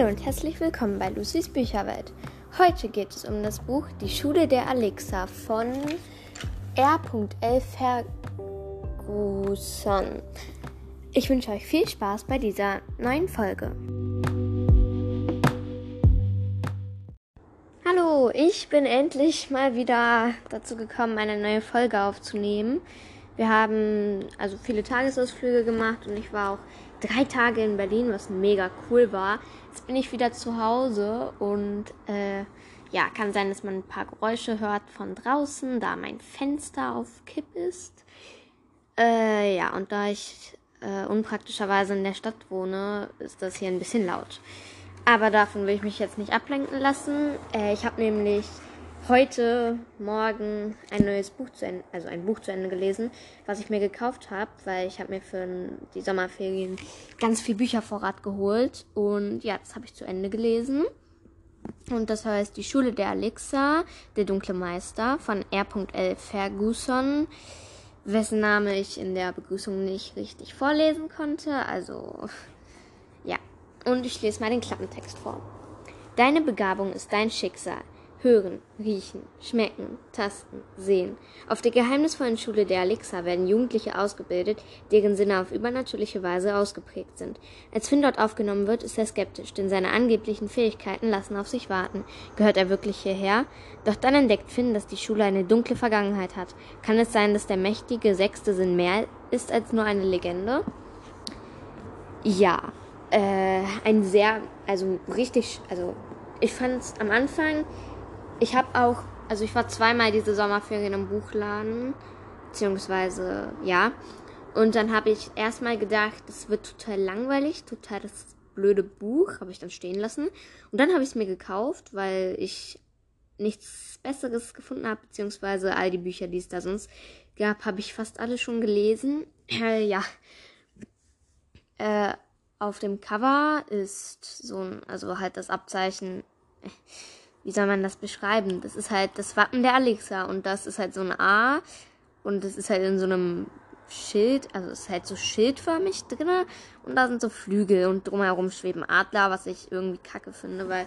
Hallo und herzlich willkommen bei Lucys Bücherwelt. Heute geht es um das Buch Die Schule der Alexa von R.L. Ferguson. Ich wünsche euch viel Spaß bei dieser neuen Folge. Hallo, ich bin endlich mal wieder dazu gekommen, eine neue Folge aufzunehmen. Wir haben also viele Tagesausflüge gemacht und ich war auch drei Tage in Berlin, was mega cool war. Jetzt bin ich wieder zu Hause und äh, ja, kann sein, dass man ein paar Geräusche hört von draußen, da mein Fenster auf Kipp ist. Äh, ja, und da ich äh, unpraktischerweise in der Stadt wohne, ist das hier ein bisschen laut. Aber davon will ich mich jetzt nicht ablenken lassen. Äh, ich habe nämlich heute Morgen ein neues Buch zu Ende, also ein Buch zu Ende gelesen, was ich mir gekauft habe, weil ich habe mir für die Sommerferien ganz viel Büchervorrat geholt und ja, das habe ich zu Ende gelesen. Und das heißt Die Schule der Alexa, der dunkle Meister von R.L. Ferguson, wessen Name ich in der Begrüßung nicht richtig vorlesen konnte. Also ja, und ich lese mal den Klappentext vor. Deine Begabung ist dein Schicksal. Hören, riechen, schmecken, tasten, sehen. Auf der geheimnisvollen Schule der Alexa werden Jugendliche ausgebildet, deren Sinne auf übernatürliche Weise ausgeprägt sind. Als Finn dort aufgenommen wird, ist er skeptisch, denn seine angeblichen Fähigkeiten lassen auf sich warten. Gehört er wirklich hierher? Doch dann entdeckt Finn, dass die Schule eine dunkle Vergangenheit hat. Kann es sein, dass der mächtige sechste Sinn mehr ist als nur eine Legende? Ja, äh, ein sehr, also richtig, also ich fand es am Anfang ich habe auch, also ich war zweimal diese Sommerferien im Buchladen, beziehungsweise ja. Und dann habe ich erstmal gedacht, es wird total langweilig, total das blöde Buch, habe ich dann stehen lassen. Und dann habe ich es mir gekauft, weil ich nichts Besseres gefunden habe, beziehungsweise all die Bücher, die es da sonst gab, habe ich fast alle schon gelesen. Ja. Äh, auf dem Cover ist so ein, also halt das Abzeichen wie soll man das beschreiben? Das ist halt das Wappen der Alexa und das ist halt so ein A und das ist halt in so einem Schild, also es ist halt so schildförmig drinne und da sind so Flügel und drumherum schweben Adler, was ich irgendwie kacke finde, weil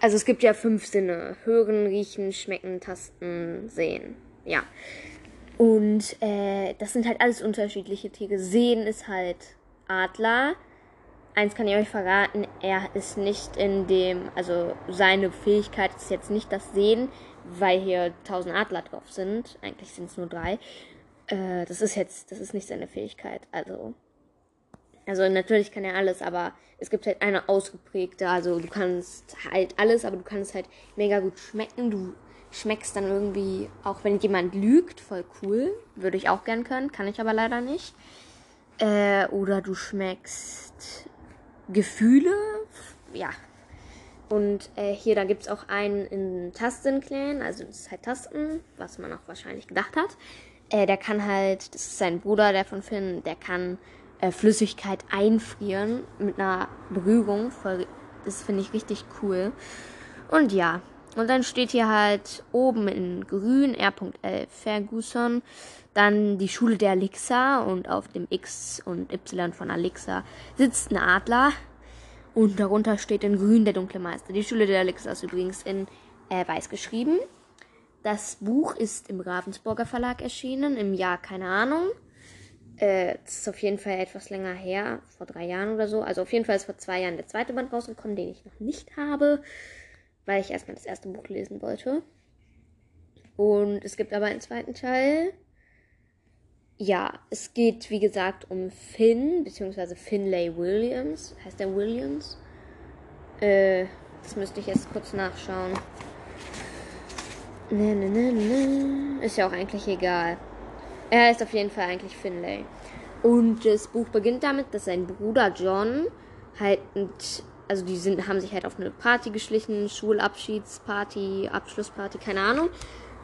also es gibt ja fünf Sinne: hören, riechen, schmecken, tasten, sehen. Ja. Und äh, das sind halt alles unterschiedliche Tiere. Sehen ist halt Adler, eins kann ich euch verraten, er ist nicht in dem, also seine Fähigkeit ist jetzt nicht das Sehen, weil hier tausend Adler drauf sind. Eigentlich sind es nur drei. Äh, das ist jetzt, das ist nicht seine Fähigkeit. Also, also natürlich kann er alles, aber es gibt halt eine ausgeprägte. Also du kannst halt alles, aber du kannst halt mega gut schmecken. Du schmeckst dann irgendwie, auch wenn jemand lügt, voll cool. Würde ich auch gern können, kann ich aber leider nicht. Äh, oder du schmeckst Gefühle. Ja. Und äh, hier, da gibt es auch einen in Tastenclan, also das ist halt Tasten, was man auch wahrscheinlich gedacht hat. Äh, der kann halt, das ist sein Bruder, der von Finn, der kann äh, Flüssigkeit einfrieren mit einer Berührung. Voll, das finde ich richtig cool. Und ja, und dann steht hier halt oben in grün R.L. Ferguson, dann die Schule der Alexa und auf dem X und Y von Alexa sitzt ein Adler und darunter steht in grün der dunkle Meister. Die Schule der Alexa ist übrigens in äh, weiß geschrieben. Das Buch ist im Ravensburger Verlag erschienen, im Jahr keine Ahnung. Äh, ist auf jeden Fall etwas länger her, vor drei Jahren oder so. Also auf jeden Fall ist vor zwei Jahren der zweite Band rausgekommen, den ich noch nicht habe weil ich erstmal das erste Buch lesen wollte. Und es gibt aber einen zweiten Teil. Ja, es geht wie gesagt um Finn, beziehungsweise Finlay Williams. Heißt der Williams? Äh, das müsste ich jetzt kurz nachschauen. Ne, ne, ne, ne. Ist ja auch eigentlich egal. Er heißt auf jeden Fall eigentlich Finlay. Und das Buch beginnt damit, dass sein Bruder John halt mit also die sind, haben sich halt auf eine Party geschlichen, Schulabschiedsparty, Abschlussparty, keine Ahnung.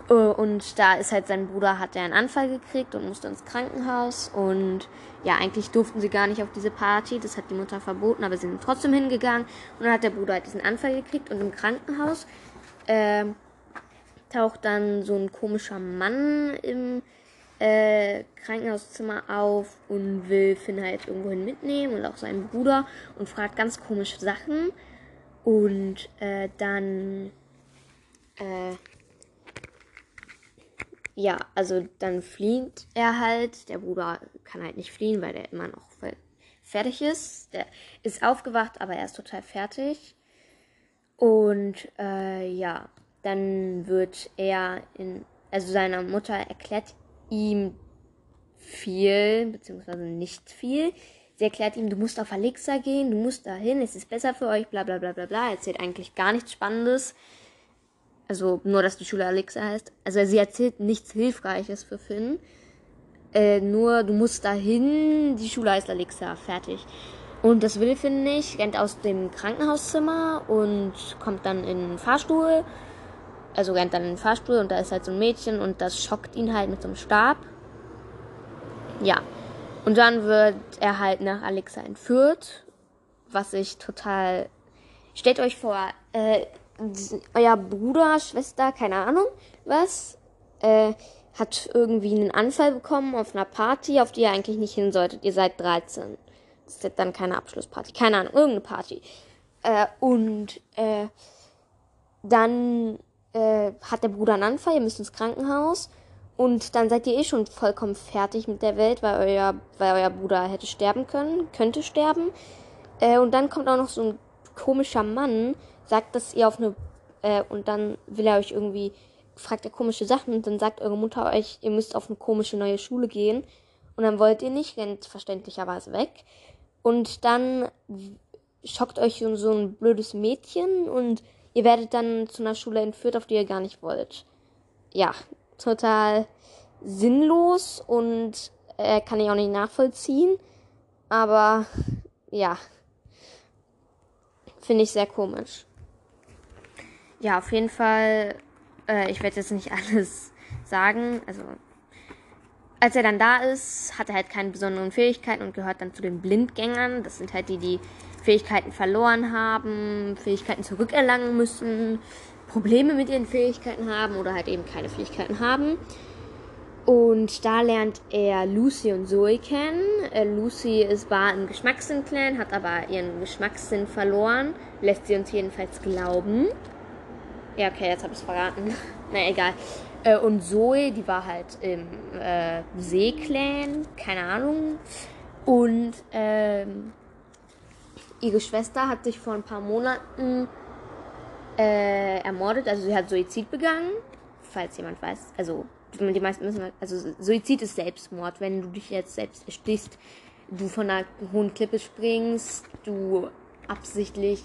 Äh, und da ist halt sein Bruder, hat er einen Anfall gekriegt und musste ins Krankenhaus. Und ja, eigentlich durften sie gar nicht auf diese Party. Das hat die Mutter verboten, aber sie sind trotzdem hingegangen. Und dann hat der Bruder halt diesen Anfall gekriegt. Und im Krankenhaus äh, taucht dann so ein komischer Mann im äh, Krankenhauszimmer auf und will Finn halt irgendwohin mitnehmen und auch seinen Bruder und fragt ganz komische Sachen. Und äh, dann, äh, ja, also dann flieht er halt. Der Bruder kann halt nicht fliehen, weil der immer noch fertig ist. Der ist aufgewacht, aber er ist total fertig. Und äh, ja, dann wird er in, also seiner Mutter erklärt ihm viel, beziehungsweise nicht viel. Sie erklärt ihm, du musst auf Alexa gehen, du musst dahin, es ist besser für euch, bla bla bla bla bla. Er erzählt eigentlich gar nichts Spannendes. Also nur, dass die Schule Alexa heißt. Also sie erzählt nichts Hilfreiches für Finn. Äh, nur, du musst dahin, die Schule heißt Alexa, fertig. Und das will Finn nicht, rennt aus dem Krankenhauszimmer und kommt dann in den Fahrstuhl. Also rennt dann in den Fahrstuhl und da ist halt so ein Mädchen und das schockt ihn halt mit so einem Stab. Ja, und dann wird er halt nach Alexa entführt, was ich total. Stellt euch vor, äh, euer Bruder, Schwester, keine Ahnung, was, äh, hat irgendwie einen Anfall bekommen auf einer Party, auf die ihr eigentlich nicht hin solltet. Ihr seid 13. Das ist dann keine Abschlussparty, keine Ahnung, irgendeine Party. Äh, und äh, dann äh, hat der Bruder einen Anfall, ihr müsst ins Krankenhaus. Und dann seid ihr eh schon vollkommen fertig mit der Welt, weil euer, weil euer Bruder hätte sterben können, könnte sterben. Äh, und dann kommt auch noch so ein komischer Mann, sagt, dass ihr auf eine. Äh, und dann will er euch irgendwie. Fragt er komische Sachen und dann sagt eure Mutter euch, ihr müsst auf eine komische neue Schule gehen. Und dann wollt ihr nicht, rennt verständlicherweise weg. Und dann schockt euch so ein blödes Mädchen und ihr werdet dann zu einer Schule entführt, auf die ihr gar nicht wollt. Ja, total sinnlos und äh, kann ich auch nicht nachvollziehen. Aber ja, finde ich sehr komisch. Ja, auf jeden Fall, äh, ich werde jetzt nicht alles sagen. Also, als er dann da ist, hat er halt keine besonderen Fähigkeiten und gehört dann zu den Blindgängern. Das sind halt die, die Fähigkeiten verloren haben, Fähigkeiten zurückerlangen müssen, Probleme mit ihren Fähigkeiten haben oder halt eben keine Fähigkeiten haben. Und da lernt er Lucy und Zoe kennen. Äh, Lucy ist, war im Geschmackssinn-Clan, hat aber ihren Geschmackssinn verloren. Lässt sie uns jedenfalls glauben. Ja, okay, jetzt habe ich es verraten. Na egal. Äh, und Zoe, die war halt im äh, See-Clan, keine Ahnung. Und ähm, ihre Schwester hat sich vor ein paar Monaten äh, ermordet, also sie hat Suizid begangen, falls jemand weiß. Also die meisten wissen, also Suizid ist Selbstmord, wenn du dich jetzt selbst erstichst, du von einer hohen Klippe springst, du absichtlich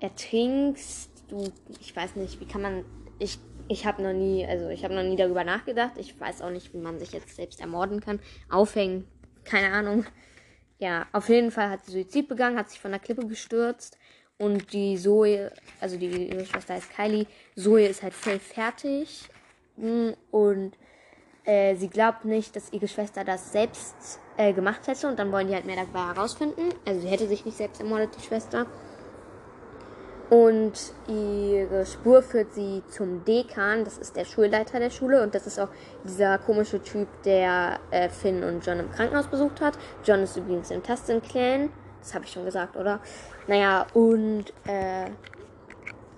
ertrinkst, du, ich weiß nicht, wie kann man, ich, ich habe noch nie, also ich habe noch nie darüber nachgedacht, ich weiß auch nicht, wie man sich jetzt selbst ermorden kann, aufhängen, keine Ahnung. Ja, auf jeden Fall hat sie Suizid begangen, hat sich von der Klippe gestürzt und die Zoe, also die ihre Schwester heißt Kylie, Zoe ist halt voll fertig. Hm, und äh, sie glaubt nicht, dass ihre Schwester das selbst äh, gemacht hätte. Und dann wollen die halt mehr darüber herausfinden. Also sie hätte sich nicht selbst ermordet, die Schwester. Und ihre Spur führt sie zum Dekan, das ist der Schulleiter der Schule und das ist auch dieser komische Typ, der äh, Finn und John im Krankenhaus besucht hat. John ist übrigens im Tasten-Clan, das habe ich schon gesagt, oder? Naja, und äh,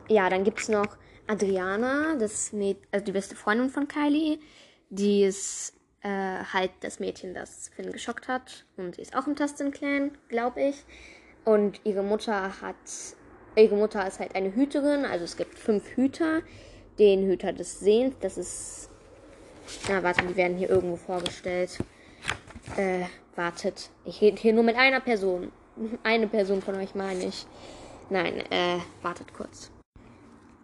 ja, dann gibt es noch Adriana, das Mäd also die beste Freundin von Kylie. Die ist äh, halt das Mädchen, das Finn geschockt hat. Und sie ist auch im Tasten-Clan, glaube ich. Und ihre Mutter hat. Ihre Mutter ist halt eine Hüterin, also es gibt fünf Hüter. Den Hüter des Sehens, das ist. Na, warte, die werden hier irgendwo vorgestellt. Äh, wartet. Ich rede hier nur mit einer Person. Eine Person von euch meine ich. Nein, äh, wartet kurz.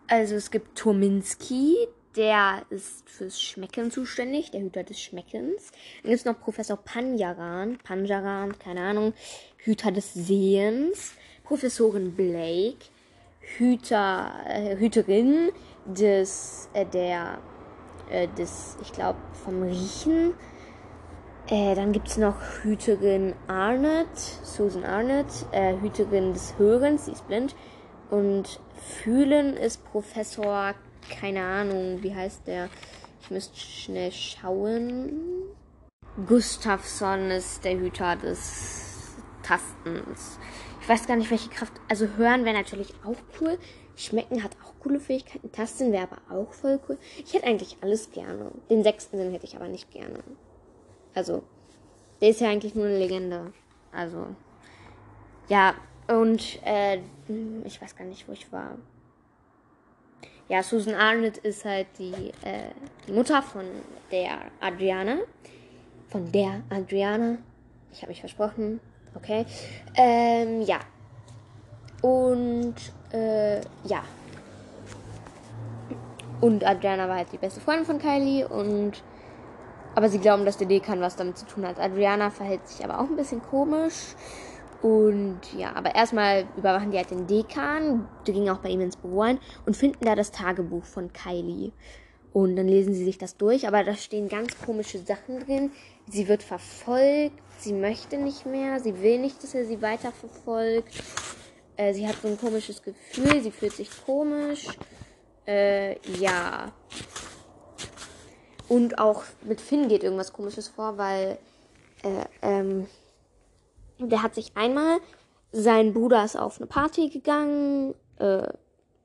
Also es gibt Turminski, der ist fürs Schmecken zuständig, der Hüter des Schmeckens. Dann gibt es noch Professor Panjaran, Panjaran, keine Ahnung, Hüter des Sehens. Professorin Blake, Hüter, äh, Hüterin des, äh, der, äh, des, ich glaube, vom Riechen. Äh, dann gibt es noch Hüterin Arnett, Susan Arnett, äh, Hüterin des Hörens, sie ist blind. Und Fühlen ist Professor, keine Ahnung, wie heißt der? Ich müsste schnell schauen. Gustafsson ist der Hüter des Tastens. Ich weiß gar nicht, welche Kraft. Also hören wäre natürlich auch cool. Schmecken hat auch coole Fähigkeiten. Tasten wäre aber auch voll cool. Ich hätte eigentlich alles gerne. Den sechsten Sinn hätte ich aber nicht gerne. Also, der ist ja eigentlich nur eine Legende. Also, ja, und äh, ich weiß gar nicht, wo ich war. Ja, Susan Arnett ist halt die, äh, die Mutter von der Adriana. Von der Adriana. Ich habe mich versprochen. Okay. Ähm, ja. Und, äh, ja. Und Adriana war halt die beste Freundin von Kylie und aber sie glauben, dass der Dekan was damit zu tun hat. Adriana verhält sich aber auch ein bisschen komisch. Und ja, aber erstmal überwachen die halt den Dekan. Die gingen auch bei ihm ins Büro ein und finden da das Tagebuch von Kylie. Und dann lesen sie sich das durch, aber da stehen ganz komische Sachen drin. Sie wird verfolgt, sie möchte nicht mehr, sie will nicht, dass er sie weiter verfolgt. Äh, sie hat so ein komisches Gefühl, sie fühlt sich komisch. Äh, ja. Und auch mit Finn geht irgendwas komisches vor, weil äh, ähm, der hat sich einmal, sein Bruder ist auf eine Party gegangen, äh,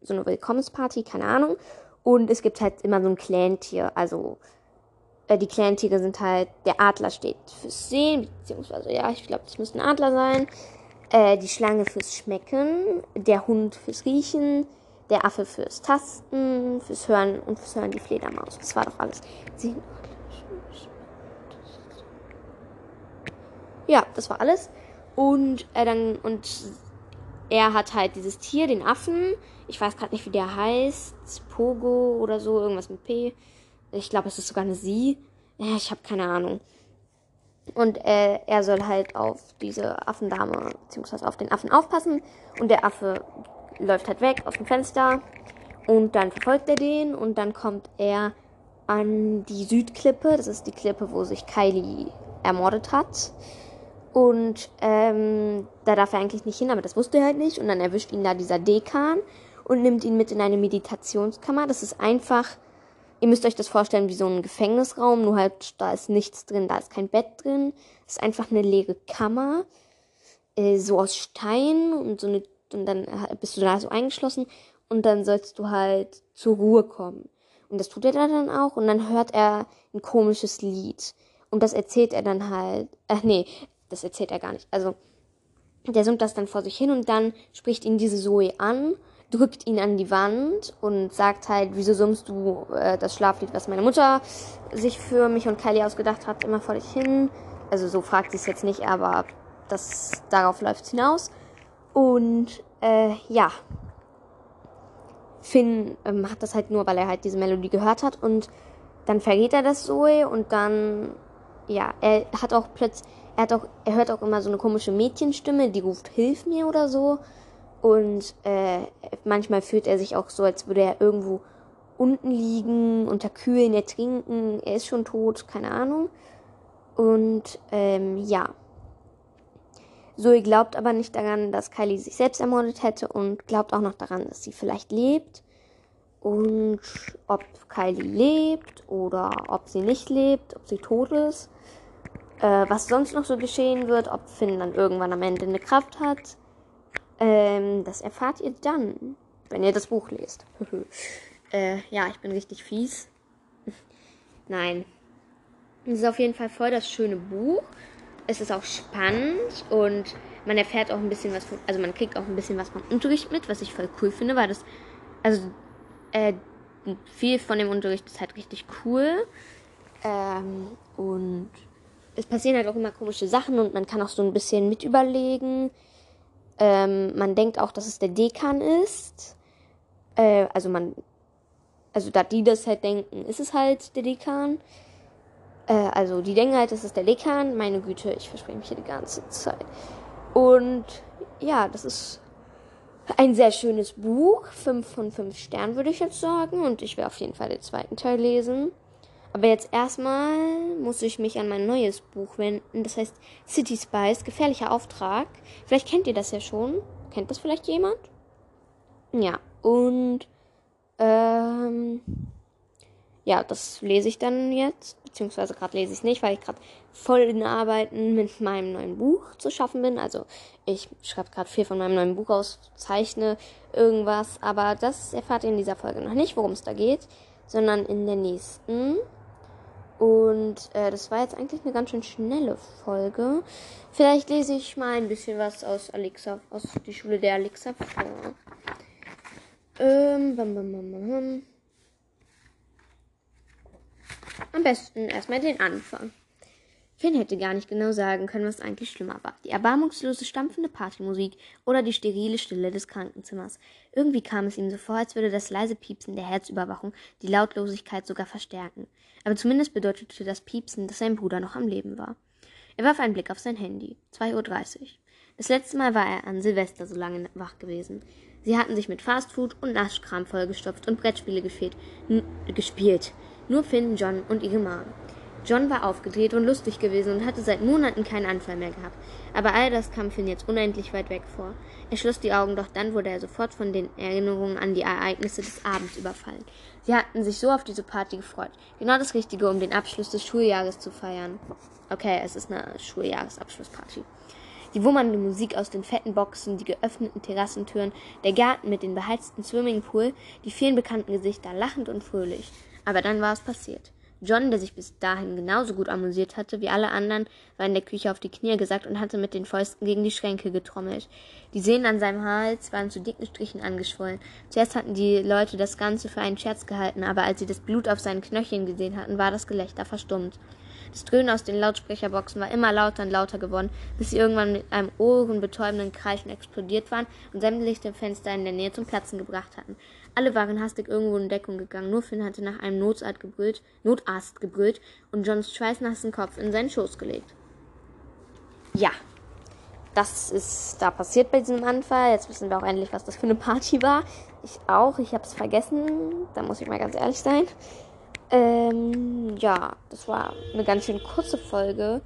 so eine Willkommensparty, keine Ahnung. Und es gibt halt immer so ein Clan-Tier. Also äh, die Clan-Tiere sind halt, der Adler steht fürs Sehen, beziehungsweise ja, ich glaube, das müsste ein Adler sein. Äh, die Schlange fürs Schmecken, der Hund fürs Riechen, der Affe fürs Tasten, fürs Hören und fürs Hören die Fledermaus. Das war doch alles. Ja, das war alles. Und äh, dann und er hat halt dieses Tier, den Affen. Ich weiß gerade nicht, wie der heißt. Pogo oder so, irgendwas mit P. Ich glaube, es ist sogar eine Sie. Ich habe keine Ahnung. Und äh, er soll halt auf diese Affendame, beziehungsweise auf den Affen aufpassen. Und der Affe läuft halt weg aus dem Fenster. Und dann verfolgt er den. Und dann kommt er an die Südklippe. Das ist die Klippe, wo sich Kylie ermordet hat. Und ähm, da darf er eigentlich nicht hin, aber das wusste er halt nicht. Und dann erwischt ihn da dieser Dekan und nimmt ihn mit in eine Meditationskammer. Das ist einfach Ihr müsst euch das vorstellen wie so ein Gefängnisraum, nur halt da ist nichts drin, da ist kein Bett drin. Es ist einfach eine leere Kammer, äh, so aus Stein und so eine, und dann bist du da so eingeschlossen und dann sollst du halt zur Ruhe kommen. Und das tut er dann auch und dann hört er ein komisches Lied. Und das erzählt er dann halt, ach nee, das erzählt er gar nicht. Also, der summt das dann vor sich hin und dann spricht ihn diese Zoe an drückt ihn an die Wand und sagt halt, wieso summst du äh, das Schlaflied, was meine Mutter sich für mich und Kylie ausgedacht hat, immer vor dich hin. Also so fragt sie es jetzt nicht, aber das darauf läuft es hinaus. Und äh, ja, Finn ähm, hat das halt nur, weil er halt diese Melodie gehört hat und dann vergeht er das Zoe und dann, ja, er hat auch plötzlich, er hat auch, er hört auch immer so eine komische Mädchenstimme, die ruft Hilf mir oder so. Und äh, manchmal fühlt er sich auch so, als würde er irgendwo unten liegen, unter Kühlen ertrinken. Er ist schon tot, keine Ahnung. Und ähm, ja. Zoe glaubt aber nicht daran, dass Kylie sich selbst ermordet hätte und glaubt auch noch daran, dass sie vielleicht lebt. Und ob Kylie lebt oder ob sie nicht lebt, ob sie tot ist. Äh, was sonst noch so geschehen wird, ob Finn dann irgendwann am Ende eine Kraft hat ähm, das erfahrt ihr dann, wenn ihr das Buch lest. äh, ja, ich bin richtig fies. Nein. Es ist auf jeden Fall voll das schöne Buch. Es ist auch spannend und man erfährt auch ein bisschen was von, also man kriegt auch ein bisschen was vom Unterricht mit, was ich voll cool finde, weil das, also, äh, viel von dem Unterricht ist halt richtig cool. Ähm, und es passieren halt auch immer komische Sachen und man kann auch so ein bisschen mit überlegen. Ähm, man denkt auch, dass es der Dekan ist. Äh, also man, also da die das halt denken, ist es halt der Dekan. Äh, also die denken halt, das ist der Dekan. Meine Güte, ich verspreche mich hier die ganze Zeit. Und ja, das ist ein sehr schönes Buch. Fünf von fünf Sternen würde ich jetzt sagen. Und ich werde auf jeden Fall den zweiten Teil lesen. Aber jetzt erstmal muss ich mich an mein neues Buch wenden. Das heißt City Spice, gefährlicher Auftrag. Vielleicht kennt ihr das ja schon. Kennt das vielleicht jemand? Ja, und ähm, ja, das lese ich dann jetzt, beziehungsweise gerade lese ich es nicht, weil ich gerade voll in Arbeiten mit meinem neuen Buch zu schaffen bin. Also ich schreibe gerade viel von meinem neuen Buch aus, zeichne irgendwas, aber das erfahrt ihr in dieser Folge noch nicht, worum es da geht, sondern in der nächsten. Und äh, das war jetzt eigentlich eine ganz schön schnelle Folge. Vielleicht lese ich mal ein bisschen was aus Alexa, aus die Schule der Alexa vor. Ähm, bam, bam, bam, bam. Am besten erstmal den Anfang. Finn hätte gar nicht genau sagen können, was eigentlich schlimmer war. Die erbarmungslose, stampfende Partymusik oder die sterile Stille des Krankenzimmers. Irgendwie kam es ihm so vor, als würde das leise Piepsen der Herzüberwachung die Lautlosigkeit sogar verstärken. Aber zumindest bedeutete das Piepsen, dass sein Bruder noch am Leben war. Er warf einen Blick auf sein Handy. 2.30 Uhr. Das letzte Mal war er an Silvester so lange wach gewesen. Sie hatten sich mit Fastfood und Naschkram vollgestopft und Brettspiele gespielt. Nur Finn, John und ihre Mom. John war aufgedreht und lustig gewesen und hatte seit Monaten keinen Anfall mehr gehabt. Aber all das kam Finn jetzt unendlich weit weg vor. Er schloss die Augen, doch dann wurde er sofort von den Erinnerungen an die Ereignisse des Abends überfallen. Sie hatten sich so auf diese Party gefreut. Genau das Richtige, um den Abschluss des Schuljahres zu feiern. Okay, es ist eine Schuljahresabschlussparty. Die wummernde Musik aus den fetten Boxen, die geöffneten Terrassentüren, der Garten mit dem beheizten Swimmingpool, die vielen bekannten Gesichter, lachend und fröhlich. Aber dann war es passiert. John, der sich bis dahin genauso gut amüsiert hatte wie alle anderen, war in der Küche auf die Knie gesackt und hatte mit den Fäusten gegen die Schränke getrommelt. Die Sehnen an seinem Hals waren zu dicken Strichen angeschwollen. Zuerst hatten die Leute das Ganze für einen Scherz gehalten, aber als sie das Blut auf seinen Knöcheln gesehen hatten, war das Gelächter verstummt. Das Dröhnen aus den Lautsprecherboxen war immer lauter und lauter geworden, bis sie irgendwann mit einem ohrenbetäubenden Kreischen explodiert waren und sämtliche Fenster in der Nähe zum Platzen gebracht hatten. Alle waren hastig irgendwo in Deckung gegangen. Nur Finn hatte nach einem Notarzt gebrüllt, Notarzt gebrüllt und Johns schweißnassen Kopf in seinen Schoß gelegt. Ja, das ist da passiert bei diesem Anfall. Jetzt wissen wir auch endlich, was das für eine Party war. Ich auch. Ich habe es vergessen. Da muss ich mal ganz ehrlich sein. Ähm, ja, das war eine ganz schön kurze Folge.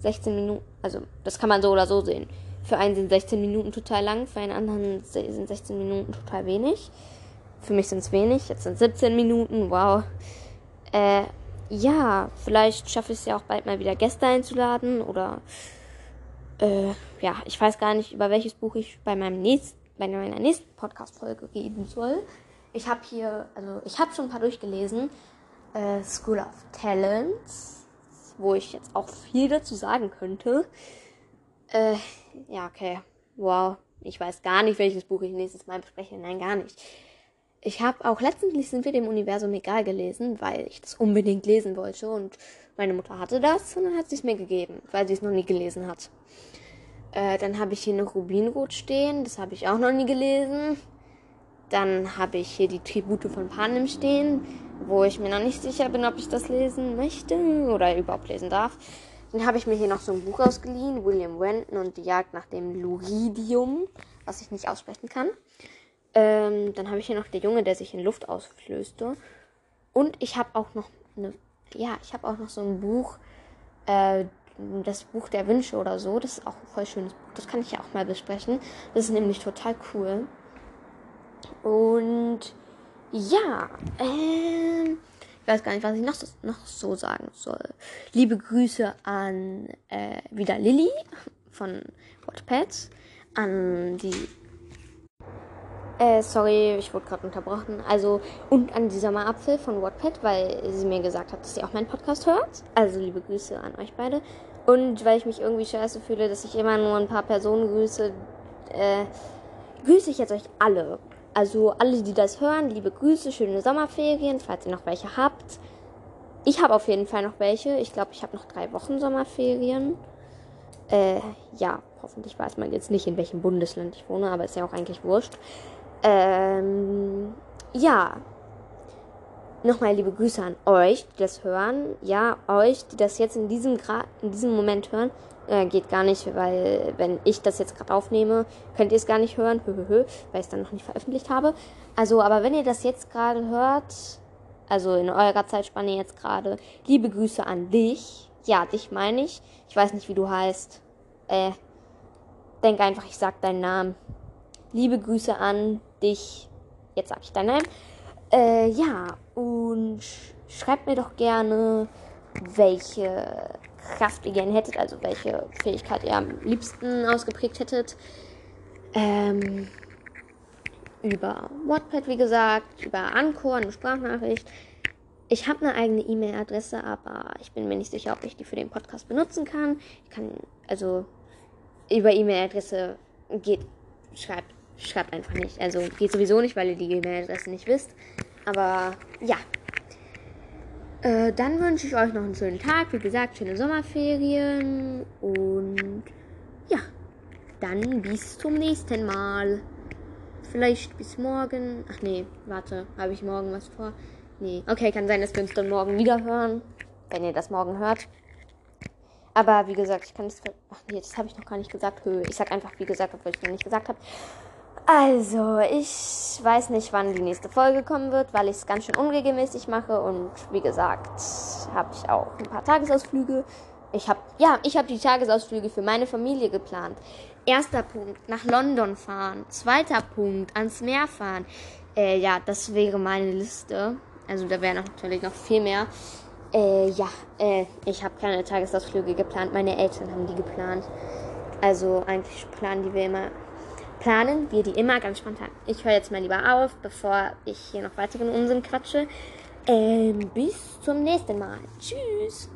16 Minuten. Also, das kann man so oder so sehen. Für einen sind 16 Minuten total lang, für einen anderen sind 16 Minuten total wenig. Für mich sind es wenig. Jetzt sind 17 Minuten. Wow. Äh, ja, vielleicht schaffe ich es ja auch bald mal wieder Gäste einzuladen oder äh, ja, ich weiß gar nicht, über welches Buch ich bei meinem nächsten, bei meiner nächsten Podcast-Folge reden soll. Ich habe hier, also ich habe schon ein paar durchgelesen. Äh, School of Talents, wo ich jetzt auch viel dazu sagen könnte. Äh, ja, okay. Wow. Ich weiß gar nicht, welches Buch ich nächstes Mal bespreche. Nein, gar nicht. Ich habe auch letztendlich sind wir dem Universum egal gelesen, weil ich das unbedingt lesen wollte und meine Mutter hatte das und dann hat sie es mir gegeben, weil sie es noch nie gelesen hat. Äh, dann habe ich hier noch Rubinrot stehen, das habe ich auch noch nie gelesen. Dann habe ich hier die Tribute von Panem stehen, wo ich mir noch nicht sicher bin, ob ich das lesen möchte oder überhaupt lesen darf. Dann habe ich mir hier noch so ein Buch ausgeliehen, William Wenton und die Jagd nach dem Luridium, was ich nicht aussprechen kann. Ähm, dann habe ich hier noch der Junge, der sich in Luft ausflößte. Und ich habe auch noch eine, ja, ich habe auch noch so ein Buch, äh, das Buch der Wünsche oder so. Das ist auch ein voll schönes Buch. Das kann ich ja auch mal besprechen. Das ist nämlich total cool. Und ja, ähm, ich weiß gar nicht, was ich noch, noch so sagen soll. Liebe Grüße an äh, wieder Lilly von Wattpad, an die äh, sorry, ich wurde gerade unterbrochen. Also, und an die Sommerapfel von Wattpad, weil sie mir gesagt hat, dass sie auch meinen Podcast hört. Also, liebe Grüße an euch beide. Und weil ich mich irgendwie scheiße fühle, dass ich immer nur ein paar Personen grüße, äh, grüße ich jetzt euch alle. Also, alle, die das hören, liebe Grüße, schöne Sommerferien, falls ihr noch welche habt. Ich habe auf jeden Fall noch welche. Ich glaube, ich habe noch drei Wochen Sommerferien. Äh, ja, hoffentlich weiß man jetzt nicht, in welchem Bundesland ich wohne, aber ist ja auch eigentlich wurscht. Ähm, ja. Nochmal liebe Grüße an euch, die das hören. Ja, euch, die das jetzt in diesem, Gra in diesem Moment hören. Äh, geht gar nicht, weil wenn ich das jetzt gerade aufnehme, könnt ihr es gar nicht hören, weil ich es dann noch nicht veröffentlicht habe. Also, aber wenn ihr das jetzt gerade hört, also in eurer Zeitspanne jetzt gerade, liebe Grüße an dich. Ja, dich meine ich. Ich weiß nicht, wie du heißt. Äh, denk einfach, ich sag deinen Namen. Liebe Grüße an dich. Jetzt sag ich deinen Namen. Äh, ja, und schreibt mir doch gerne, welche Kraft ihr gerne hättet, also welche Fähigkeit ihr am liebsten ausgeprägt hättet. Ähm, über Wattpad, wie gesagt, über Anchor, eine Sprachnachricht. Ich habe eine eigene E-Mail-Adresse, aber ich bin mir nicht sicher, ob ich die für den Podcast benutzen kann. Ich kann, also über E-Mail-Adresse geht, schreibt, schreibt einfach nicht. Also geht sowieso nicht, weil ihr die E-Mail-Adresse nicht wisst. Aber ja. Äh, dann wünsche ich euch noch einen schönen Tag. Wie gesagt, schöne Sommerferien. Und ja, dann bis zum nächsten Mal. Vielleicht bis morgen. Ach nee, warte, habe ich morgen was vor? Nee. Okay, kann sein, dass wir uns dann morgen wieder hören. Wenn ihr das morgen hört. Aber wie gesagt, ich kann es. Ach nee, das habe ich noch gar nicht gesagt. Ich sag einfach, wie gesagt, obwohl ich es noch nicht gesagt habe. Also, ich weiß nicht, wann die nächste Folge kommen wird, weil ich es ganz schön unregelmäßig mache. Und wie gesagt, habe ich auch ein paar Tagesausflüge. Ich habe, ja, ich habe die Tagesausflüge für meine Familie geplant. Erster Punkt, nach London fahren. Zweiter Punkt, ans Meer fahren. Äh, ja, das wäre meine Liste. Also da wäre natürlich noch viel mehr. Äh, ja, äh, ich habe keine Tagesausflüge geplant. Meine Eltern haben die geplant. Also eigentlich planen die wir immer, planen wir die immer ganz spontan. Ich höre jetzt mal lieber auf, bevor ich hier noch weiteren Unsinn quatsche. Ähm, bis zum nächsten Mal. Tschüss.